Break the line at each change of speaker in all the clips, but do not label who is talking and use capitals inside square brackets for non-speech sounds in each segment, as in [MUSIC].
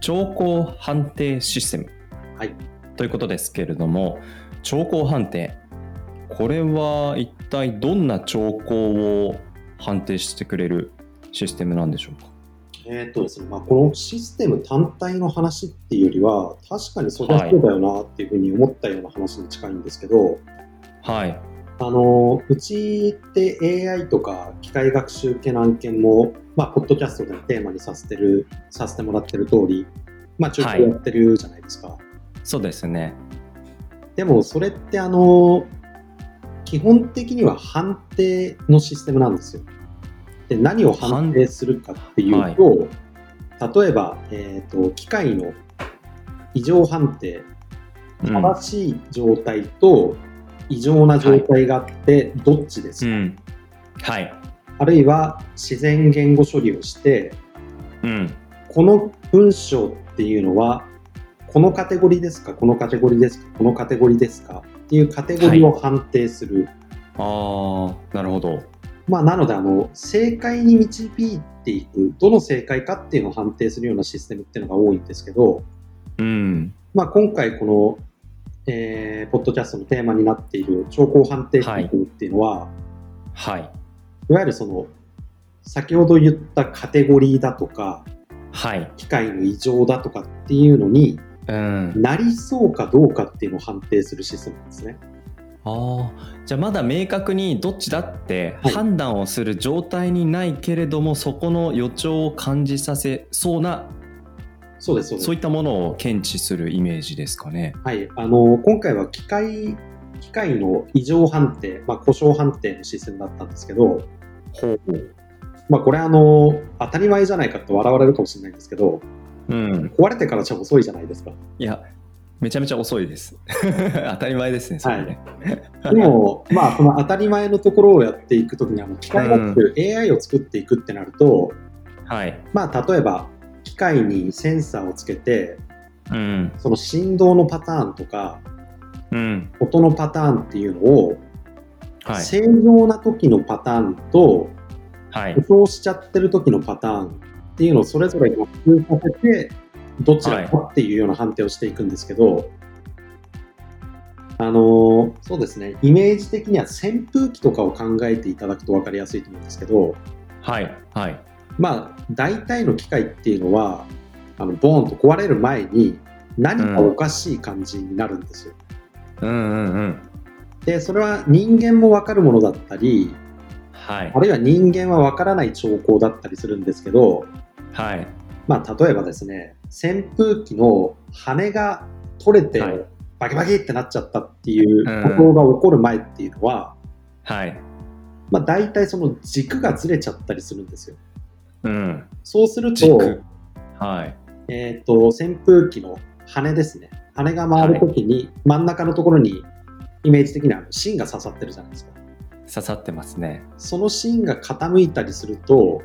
兆候判定システム、
はい、
ということですけれども兆候判定。これは一体どんな兆候を判定してくれるシステムなんでしょうか？
えっとですねまあ、このシステム単体の話っていうよりは確かにそりゃそうだよなっていうふうに思ったような話に近いんですけど、
はい、
あのうちって AI とか機械学習系の案件も、まあ、ポッドキャストでのテーマにさせてるさせてもらってる通り、まあ、中継やってるじゃないですか、はい、
そうですね。
でもそれってあの基本的には判定のシステムなんですよ。で何を判定するかっていうと、はい、例えば、えーと、機械の異常判定正しい状態と異常な状態があってどっちですか、はい、うん。
はい、
あるいは自然言語処理をして、
うん、
この文章っていうのはこのカテゴリーですか？このカテゴリーですか？このカテゴリーですか？っていうカテゴリーを判定する。
はい、ああなるほど。
まあ、なのであの正解に導いていくどの正解かっていうのを判定するようなシステムっていうのが多いんですけど、
うん。
まあ、今回このえー、ポッドキャストのテーマになっている兆候判定システムっていうのは、
はい、
いわゆるその先ほど言ったカテゴリーだとか、
はい、
機械の異常だとかっていうのに、
うん、
なりそうかどうかっていうのを判定するシステムなんですね。
あじゃあまだ明確にどっちだって判断をする状態にないけれども、はい、そこの予兆を感じさせそうな
そうです
そういったものを検知するイメージですかね。
はい、あの今回は機械機械の異常判定、まあ、故障判定のシステムだったんですけど、
ほう
まあ、これあの、当たり前じゃないかって笑われるかもしれないんですけど、
うん、
壊れてからじゃ遅いじゃないですか。
いや、めちゃめちゃ遅いです。[LAUGHS] 当たり前ですね、それね。
はい、でも、まあ、その当たり前のところをやっていくときには、機械学習、うん、AI を作っていくってなると、
はい、
まあ、例えば、機械にセンサーをつけて、
うん、
その振動のパターンとか、
うん、
音のパターンっていうのを、はい、正常な時のパターンと、
はい、
故障しちゃってる時のパターンっていうのをそれぞれ合通させて、どちらかっていうような判定をしていくんですけど、はい、あのー、そうですね、イメージ的には扇風機とかを考えていただくと分かりやすいと思うんですけど、
はい、はい。
まあ、大体の機械っていうのは、あのボーンと壊れる前に何かおかしい感じになるんですよ。
うん。うんうん、
で、それは人間も分かるものだったり、
はい、
あるいは人間は分からない兆候だったりするんですけど、
はい。
まあ、例えばですね、扇風機の羽が取れて、バキバキってなっちゃったっていうことが起こる前っていうのは、
はい。
まあ、大体その軸がずれちゃったりするんですよ。
うん、
そうすると、
はい。
えーと、扇風機の羽ですね。羽が回るときに真ん中のところにイメージ的には芯が刺さってるじゃないですか。
刺さってますね。
その芯が傾いたりすると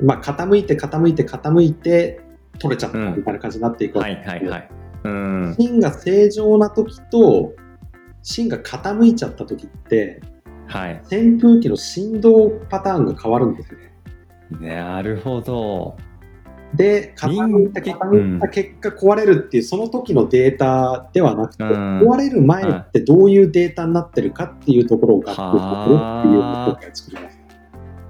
まあ傾いて傾いて傾いて取れちゃったみたいな感じになっていくわけですけど芯が正常な時と芯が傾いちゃった時って
はい、
扇風機の振動パターンが変わるんですよ
ね。なるほど。
で、傾いた傾いた結果壊れるっていう、その時のデータではなくて、うん、壊れる前ってどういうデータになってるかっていうところを学習するっていうことを作ります。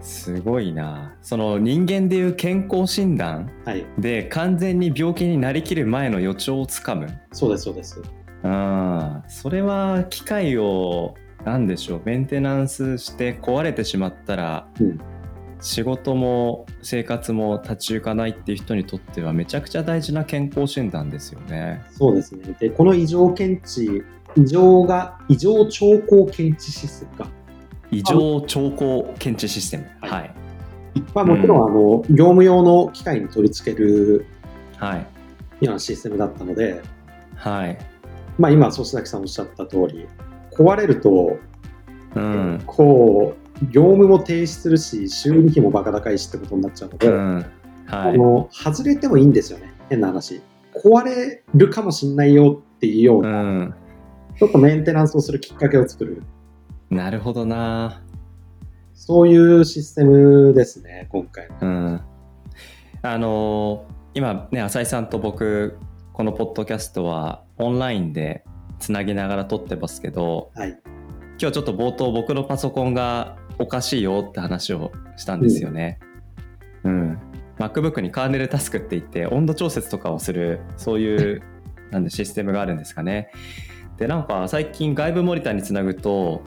すごいな。その人間でいう健康診断。で完全に病気になりきる前の予兆をつかむ。
そうですそうです。
うん。それは機械を何でしょう。メンテナンスして壊れてしまったら、
うん、
仕事も生活も立ち行かないっていう人にとってはめちゃくちゃ大事な健康診断ですよね。
そうですね。でこの異常検知異常が異常兆候検知システムか。
異常兆候検知システム。はい、はい、
まあ、もちろん、あの、業務用の機械に取り付ける、
はい。
ようなシステムだったので、
はい。
まあ、今、粗崎さんおっしゃった通り、壊れると、
うん。
こう、業務も停止するし、修理費もバカ高いしってことになっちゃうので、
うん。はい。
あの外れてもいいんですよね、変な話。壊れるかもしんないよっていうよう
う
な、
ん。
ちょっとメンテナンスをするきっかけを作る、
なるほどな。
そういうシステムですね、今回の。
うん。あのー今ね、浅井さんと僕、このポッドキャストはオンラインでつなぎながら撮ってますけど、
はい。
今日ちょっと冒頭僕のパソコンがおかしいよって話をしたんですよね。うん。MacBook にカーネルタスクって言って温度調節とかをするそういう [LAUGHS] なんでシステムがあるんですかね。でなんか最近外部モニターにつなぐと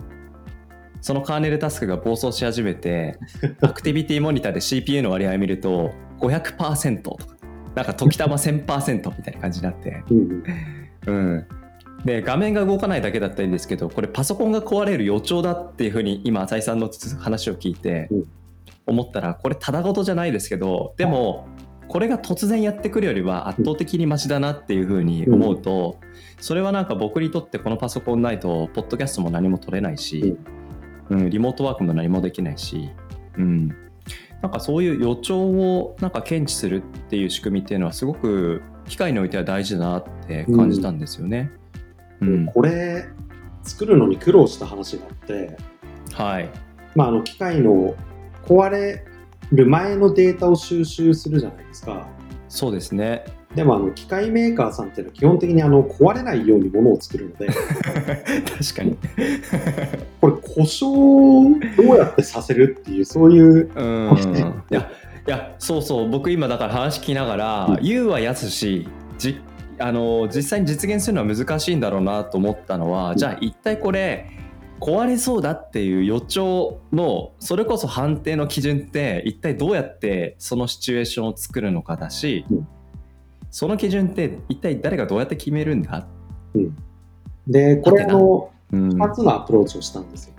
そのカーネルタスクが暴走し始めて [LAUGHS] アクティビティモニターで CPU の割合を見ると500%とかなんか時たま1000%みたいな感じになって
うん
うん、で画面が動かないだけだったらいいんですけどこれパソコンが壊れる予兆だっていうふうに今浅井さんの話を聞いて
うん。
思ったらこれただごとじゃないですけどでもこれが突然やってくるよりは圧倒的にマシだなっていうふうに思うとそれはなんか僕にとってこのパソコンないとポッドキャストも何も取れないし、うん、リモートワークも何もできないし、うん、なんかそういう予兆をなんか検知するっていう仕組みっていうのはすごく機械においては大事だなって感じたんですよね。うん、
これ、作るのに苦労した話があって、
はい。
まあ、あの機械の壊れる前のデータを収集するじゃないですか。
そうですね。
でもあの機械メーカーさんっていうのは基本的にあの壊れないようにものを作るので、[LAUGHS]
確かに。[LAUGHS]
これ故障をどうやってさせるっていう、そういう、
うん。[LAUGHS] いや、いや、そうそう、僕今だから話聞きながら、
うん
言うはやすし、じあの実際に実現するのは難しいんだろうなと思ったのは、
うん。
じゃあ一体これ壊れそうだっていう予兆のそれこそ判定の基準って一体どうやってそのシチュエーションを作るのかだし、
うん。
その基準って一体誰がどうやって決めるんだ、
で、これあの
うん。
2つのアプローチをしたんですよ。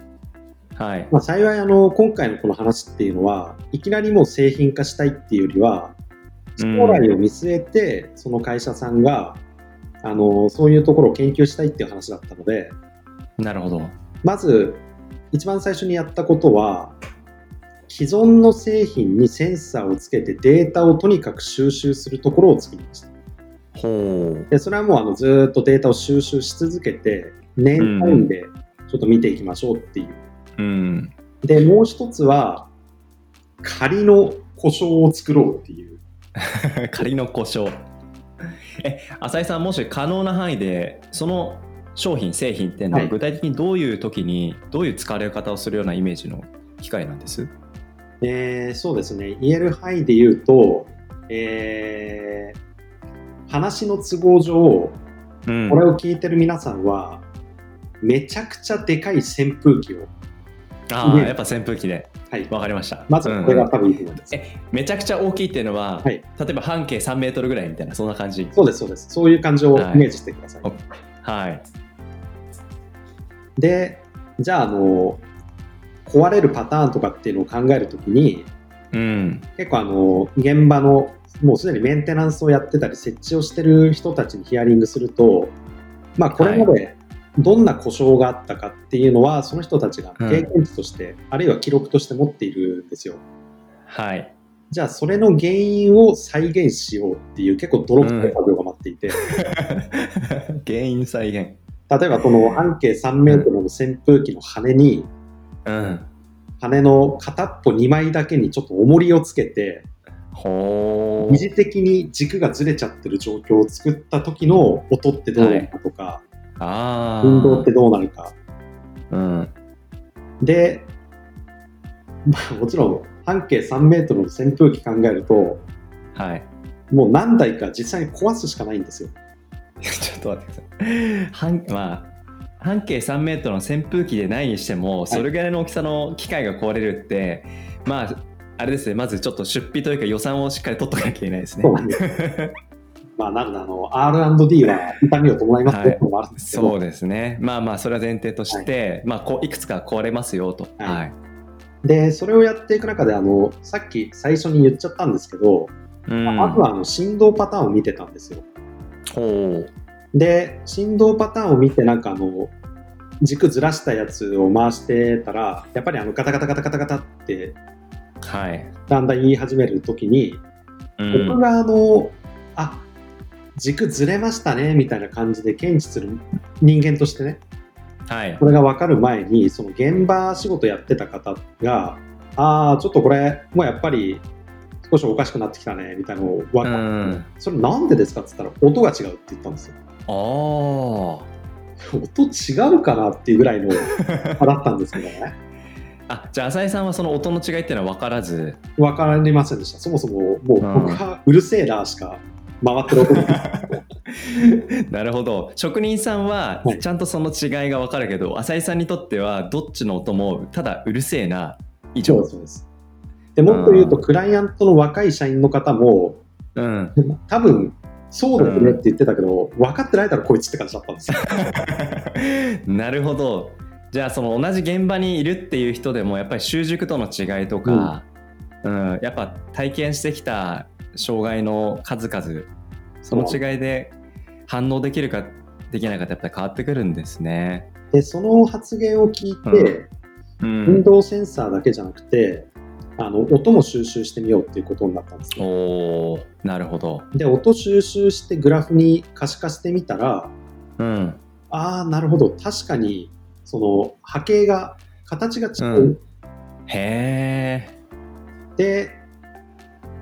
はい。
まあ、幸いあの今回のこの話っていうのはいきなりもう製品化したいっていうよりは将来を見据えてその会社さんがあのそういうところを研究したいっていう話だったので。
なるほど。
まず一番最初にやったことは既存の製品にセンサーをつけてデータをとにかく収集するところを作りました。
ほう。
でそれはもうあのずーっとデータを収集し続けて年単位でちょっと見ていきましょうっていう。
うん。
で、もう一つは、仮の故障を作ろうっていう。[LAUGHS]
仮の故障。え浅井さんもし可能な範囲でその商品製品っていうのは
はい。
具体的にどういう時にどういう使われ方をするようなイメージの機械なんです？
えーそうですね。言える範囲で言うと、えー話の都合上、
うん。
これを聞いてる皆さんは、めちゃくちゃでかい扇風機を、ね
ああやっぱ扇風機で。
はい。
わかりました。
まずこれが多分いいと思います。
えめちゃくちゃ大きいっていうのは、
はい。
例えば半径3メートルぐらいみたいなそんな感じ？
そうです、そうです。そういう感じをイメージしてください。
はいはい。
で、じゃあ、あの、壊れるパターンとかっていうのを考えるときに、
うん。
結構あの現場のもうすでにメンテナンスをやってたり設置をしてる人たちにヒアリングすると、まあ、これまでどんな故障があったかっていうのはその人たちが経験値として、あるいは記録として持っているんですよ。
はい。
じゃあそれの原因を再現しようっていう結構泥臭い作業が待っていて、[LAUGHS]
原因再現。
例えばこの半径3メートルの扇風機の羽に
うん。
羽の片っぽ2枚だけにちょっと重りをつけて二次的に軸がずれちゃってる状況を作った時の音ってどうなるかとか、
ああ
運動ってどうなるか。
うん
で、まあ、もちろん半径3メートルの扇風機考えると、
はい
もう何台か実際に壊すしかないんですよ。
ちょっと待ってください。半まあ半径3メートルの扇風機でないにしても、それぐらいの大きさの機械が壊れるって、まあ、あれですね、まずちょっと出費というか予算をしっかり取っとかなきゃいけないですね。[LAUGHS]
まあ、なので、あの、R&D は痛みを伴いますっていもあるんです
そうですね。まあまあ、それは前提として、まあこう、いくつか壊れますよと。
はい
はい。
で、それをやっていく中で、あの、さっき最初に言っちゃったんですけど、
うん
まずはあの振動パターンを見てたんですよ。
ほ
で、振動パターンを見て、なんかあの、軸ずらしたやつを回してたら、やっぱりあのガタガタガタガタガタって
う。はい。
だんだん言い始めるときに、
うん。
僕があの、あ軸ずれましたねみたいな感じで検知する人間としてね、
はい
こ。れが分かる前に、その現場仕事やってた方が、ああ、ちょっとこれ、もうやっぱり少しおかしくなってきたねみたいなのを分かって、
うん。
それなんでですかって言ったら、音が違うって言ったんですよ。
あ
音違うかなっていうぐらいの差だったんですけどね。
あ。[LAUGHS] あ、じゃあ浅井さんはその音の違いっていうのは分からず。
分かりませんでした。そもそももう僕がうるせえなしか回ってる [LAUGHS]
なるほど。職人さんは
はい。
ちゃんとその違いが分かるけど、浅井さんにとってはどっちの音もただうるせえな以上。
そうですでもっと言うと、クライアントの若い社員の方も、
うん。
多分そうだよねって言ってたけど、分かってないだろ、こいつって感じだったんですよ。[LAUGHS]
なるほど。じゃあその同じ現場にいるっていう人でもやっぱり習熟との違いとか、うん。やっぱ体験してきた障害の数々その違いで反応できるかできないかってやっぱり変わってくるんですね。
で、その発言を聞いて、
うん
運動センサーだけじゃなくて、あの音も収集してみようっていうことになったんですよ。
おーなるほど。
で、音収集してグラフに可視化してみたら、
うん
ああ、なるほど、確かに、その波形が、形が違う。
うんへえ。
で、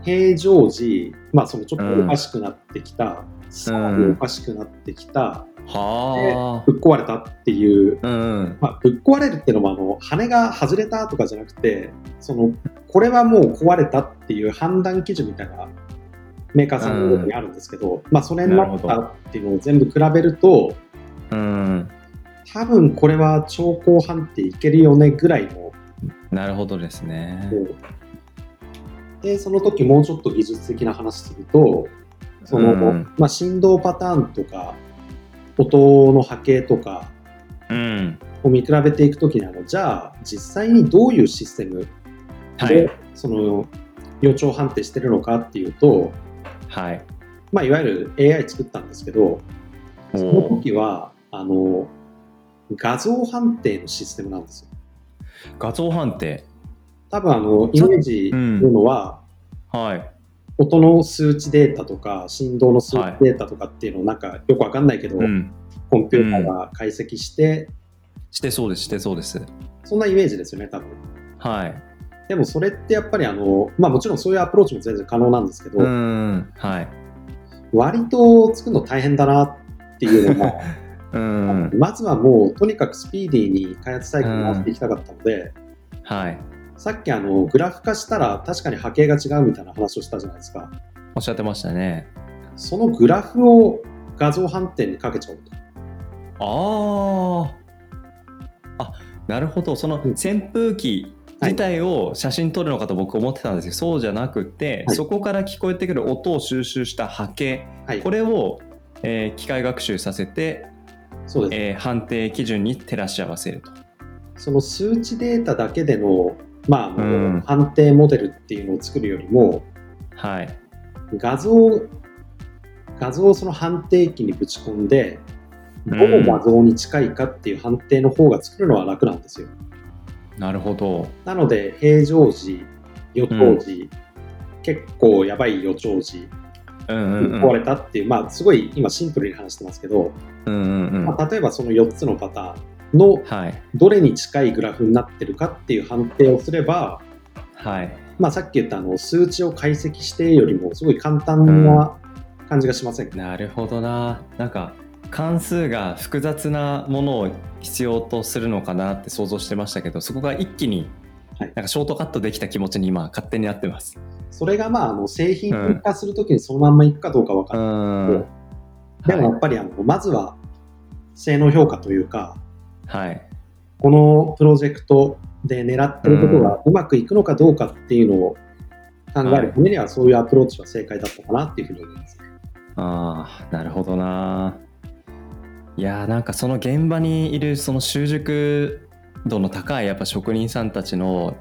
平常時、まあ、そのちょっとおかしくなってきた、さらにおかしくなってきた、
は
ぶっ壊れたっていう、
あ。うん。
まあ、ぶっ壊れるっていうのもあの羽が外れたとかじゃなくてそのこれはもう壊れたっていう判断基準みたいなメーカーさんの中にあるんですけど、まあ、それになったっていうのを全部比べると
うん。
多分これは超高判定いけるよねぐらいの
なるほどですね。
でその時もうちょっと技術的な話するとその、
うん
まあ、振動パターンとか音の波形とか
うん。
を見比べていくときにあのじゃあ実際にどういうシステムで、
はい。
その予兆判定してるのかっていうと、
はい。
まあ、いわゆる AI 作ったんですけどその時はあの画像判定のシステムなんですよ
画像判定。
多分あのイメージするのは、
はい。
音の数値データとか振動の数値データとかっていうのをなんかよくわかんないけど、
うん。
コンピューターが解析して、
してそうです、してそうです。
そんなイメージですよね多分
はい。
でもそれってやっぱりあの、まあ、もちろんそういうアプローチも全然可能なんですけど、
うん。はい。
割と作るの大変だなっていうのが [LAUGHS]
うん。
まずはもうとにかくスピーディーに開発サイクル回していきたかったので、
はい。
さっきあのグラフ化したら確かに波形が違うみたいな話をしたじゃないですか。
おっしゃってましたね。
そのグラフを画像判定にかけちゃおうと。
ああ。あ、なるほど。その扇風機自体を写真撮るのかと僕思ってたんですけど、そうじゃなくて、
はい。
そこから聞こえてくる音を収集した波形、
はい。
これを、えー機械学習させて、
そうです、
えー判定基準に照らし合わせると。
その数値データだけでの,、まああの
うん
判定モデルっていうのを作るよりも
はい。
画像画像をその判定機にぶち込んでどの画像に近いかっていう判定の方が作るのは楽なんですよ。
なるほど。
なので、平常時、予兆時、結構やばい予兆時、
うんうんうん。
壊れたっていう、まあ、すごい今シンプルに話してますけど、
うんうんうん。
まあ、例えばその4つのパターンの
はい。
どれに近いグラフになってるかっていう判定をすれば、
はい。
まあ、さっき言ったあの数値を解析してよりもすごい簡単な感じがしませんか、
なるほどな。なんか関数が複雑なものを必要とするのかなって想像してましたけど、そこが一気に
はい
なんかショートカットできた気持ちに今勝手になってます。
それがまああの製品化するときにそのまんまいくかどうかわか
うん
ない。
ん。
でもやっぱりあのまずは性能評価というか、
はい。
このプロジェクトで狙ってることがうまくいくのかどうかっていうのを考えるためには、そういうアプローチは正解だったかなっていうふうに思います。
ああ、なるほどな。いやーなんかその現場にいるその習熟度の高いやっぱ職人さんたちの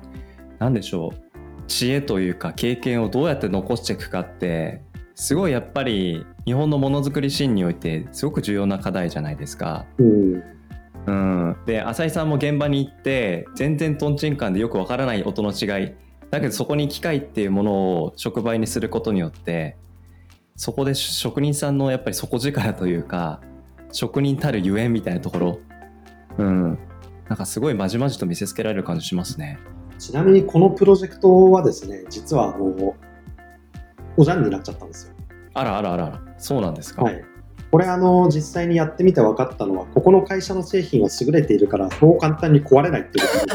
何でしょう知恵というか経験をどうやって残していくかってすごいやっぱり日本のものづくりシーンにおいてすごく重要な課題じゃないですか。
うん。
うん、で浅井さんも現場に行って全然とんちんかんでよくわからない音の違いだけどそこに機械っていうものを触媒にすることによってそこで職人さんのやっぱり底力というか職人たるゆえんみたいなところうんなんかすごいまじまじと見せつけられる感じしますね。
ちなみにこのプロジェクトはですね、実はあの、おじゃんになっちゃったんですよ。
あらあらあらあらそうなんですか。
はい。これあの、実際にやってみて分かったのは、ここの会社の製品は優れているから、そう簡単に壊れないっていうこ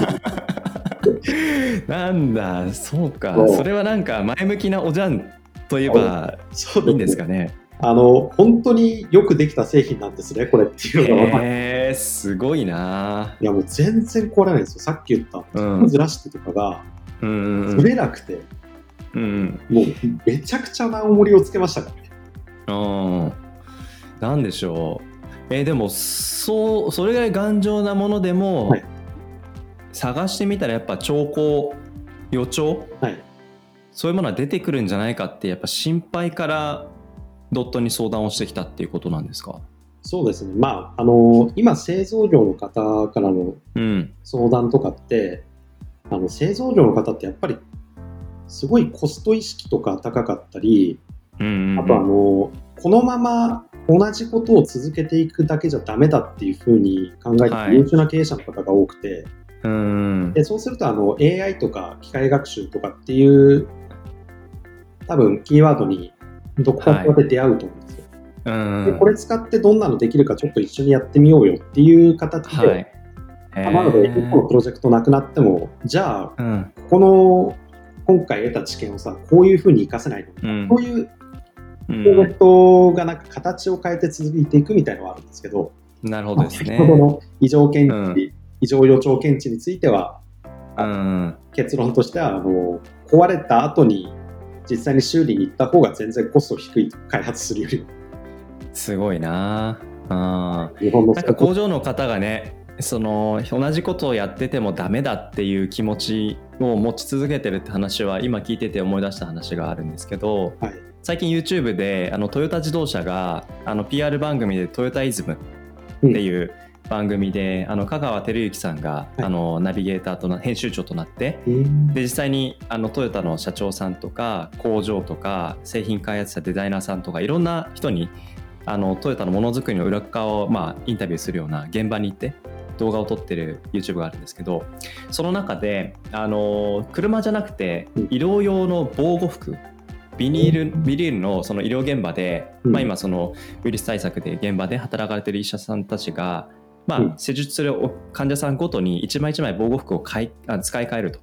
と。[LAUGHS]
なんだそうか。
そ
れはなんか前向きなおじゃんといえば
そう。
いいんですかね。
あの、本当によくできた製品なんですね、これっていうのが分かって。
へえすごいな。い
や、もう全然壊れないんですよ。さっき言った、
うん。
ずらしてとかが、ずれなくて、
うん
もうめちゃくちゃな重りをつけましたからね。
うんなんでしょう？えーでもそうそれぐらい頑丈なものでも、
はい。
探してみたらやっぱ兆候予兆？
はい。
そういうものは出てくるんじゃないかってやっぱ心配からドットに相談をしてきたっていうことなんですか？
そうですね。まあ、あの、今、製造業の方からの
うん。
相談とかって、あの製造業の方ってやっぱり、すごいコスト意識とか高かったり、
うんうんうん。
あとあの、このまま同じことを続けていくだけじゃダメだっていうふうに考えて
はい
優秀な経営者の方が多くて、
うん。
でそうするとあの AI とか機械学習とかっていう多分キーワードにどこかで出会うと思うんですよ。
うん。
でこれ使ってどんなのできるかちょっと一緒にやってみようよっていう形で、
はい。
なので1個のプロジェクトなくなってもじゃあ
うん。
この今回得た知見をさこういうふうに活かせないのか、
うん。
こういうロジェ
ん
クトがなんか形を変えて続いていくみたいなのはあるんですけど、
なるほどですね
先ほどの異常検知、
うん。
異常予兆検知については
うん
結論としてはあの壊れた後に実際に修理に行った方が全然コスト低い開発するより
すごいな。あ
日本の
なんか工場の方がねその同じことをやっててもダメだっていう気持ちを持ち続けてるって話は今聞いてて思い出した話があるんですけど
はい
最近 YouTube であのトヨタ自動車があの PR 番組で「トヨタイズム」
うん
っていう番組で、あの香川照之さんが、
い。
あのナビゲーターとな編集長となって
うん
で実際にあのトヨタの社長さんとか工場とか製品開発者デザイナーさんとかいろんな人にあのトヨタのものづくりの裏側を、まあ、インタビューするような現場に行って動画を撮ってる YouTube があるんですけどその中であの車じゃなくて
うん。
医療用の防護服ビニールビニールのその医療現場で、
うん。
まあ、今そのウイルス対策で現場で働かれてる医者さんたちが、ま
うん。
あ、施術する患者さんごとに一枚一枚防護服を買いあ使い替えると。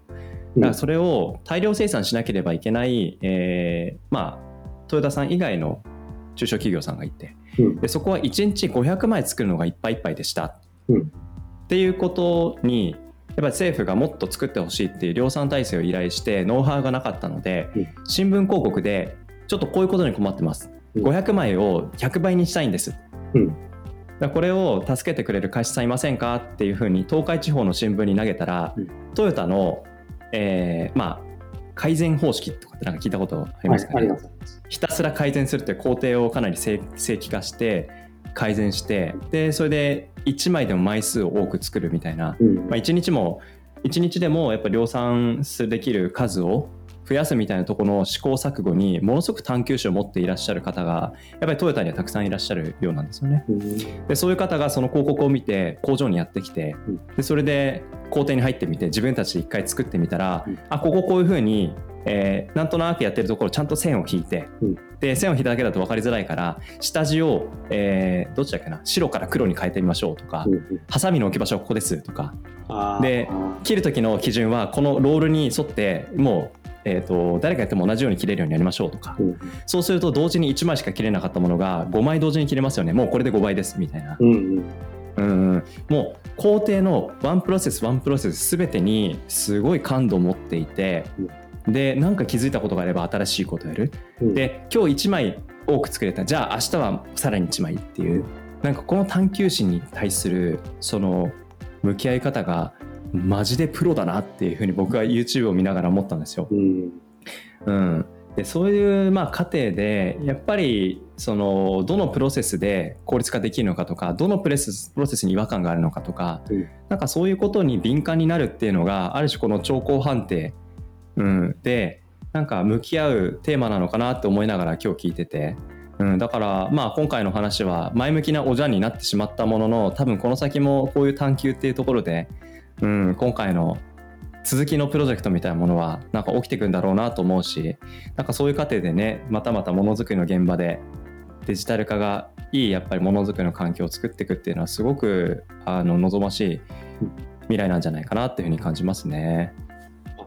だからそれを大量生産しなければいけない、えーまあ、トヨタさん以外の中小企業さんがいて。
うん。
でそこは1日500枚作るのがいっぱいいっぱいでした、
うん。
っていうことにやっぱり政府がもっと作ってほしいっていう量産体制を依頼してノウハウがなかったので、
うん。
新聞広告でちょっとこういうことに困ってます、
うん。
500枚を100倍にしたいんです、
うん。
これを助けてくれる会社さんいませんかっていうふうに東海地方の新聞に投げたら、
うん。
トヨタの、えーまあ改善方式とかってなんか聞いたことありますかね、
はい
ひたすら改善するって工程をかなり正正規化して改善してでそれで1枚でも枚数を多く作るみたいな、
うん。
まあ、1日も1日でもやっぱ量産できる数を増やすみたいなところの試行錯誤にものすごく探求心を持っていらっしゃる方がやっぱりトヨタにはたくさんいらっしゃるようなんですよね。
うん。
でそういう方がその広告を見て工場にやってきて、
うん。
でそれで工程に入ってみて自分たちで一回作ってみたら、
うん。
あこここういうふうに、えーなんとなくやってるところちゃんと線を引いて、
うん。
で線を引いただけだと分かりづらいから下地を、えーどっちだっけな白から黒に変えてみましょうとか、ハサミの置き場所はここですとか。で
あ
切る時の基準はこのルールに沿ってもう、えー、と誰がやっても同じように切れるようにやりましょうとか、
ーうん。
そうすると同時に1枚しか切れなかったものが5枚同時に切れますよね。もうこれで5倍ですみたいな。
うんうん。
うんうん、もう工程のワンプロセスワンプロセス全てにすごい感度を持っていて、でなんか気づいたことがあれば新しいことをやる。
うん。
で今日1枚多く作れた。じゃあ明日はさらに1枚っていう。なんかこの探求心に対するその向き合い方がマジでプロだなっていうふうに僕は YouTube を見ながら思ったんですよ。
うん。
うん、でそういうまあ過程でやっぱりそのどのプロセスで効率化できるのかとかどのプレスプロセスに違和感があるのかとか、うん、なんかそういうことに敏感になるっていうのがある種この兆候判定、うん、でなんか向き合うテーマなのかなって思いながら今日聞いてて、うん、だからまあ今回の話は前向きなおじゃんになってしまったものの多分この先もこういう探求っていうところで、うん、今回の続きのプロジェクトみたいなものはなんか起きてくんだろうなと思うしなんかそういう過程でねまたまたものづくりの現場でデジタル化がいいやっぱりものづくりの環境を作っていくっていうのはすごくあの望ましい未来なんじゃないかなっていうふうに感じますね。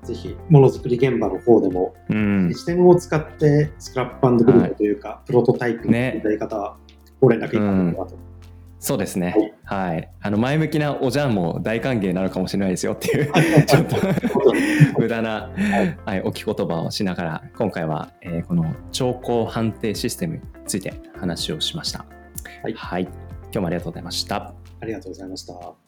ぜひものづくり現場の方でも、うん、システムを使ってスクラップブルーというか、はい、プロトタイプのやり方、ご連絡いただければと
そうですね。はい。はい、あの前向きなおじゃんも大歓迎なのかもしれないですよっていう [LAUGHS] ちょっと [LAUGHS] 無駄な、はい、置き言葉をしながら、今回は、えー、この兆候判定システムについて話をしました。はい。はい。今日もありがとうございました。
ありがとうございました。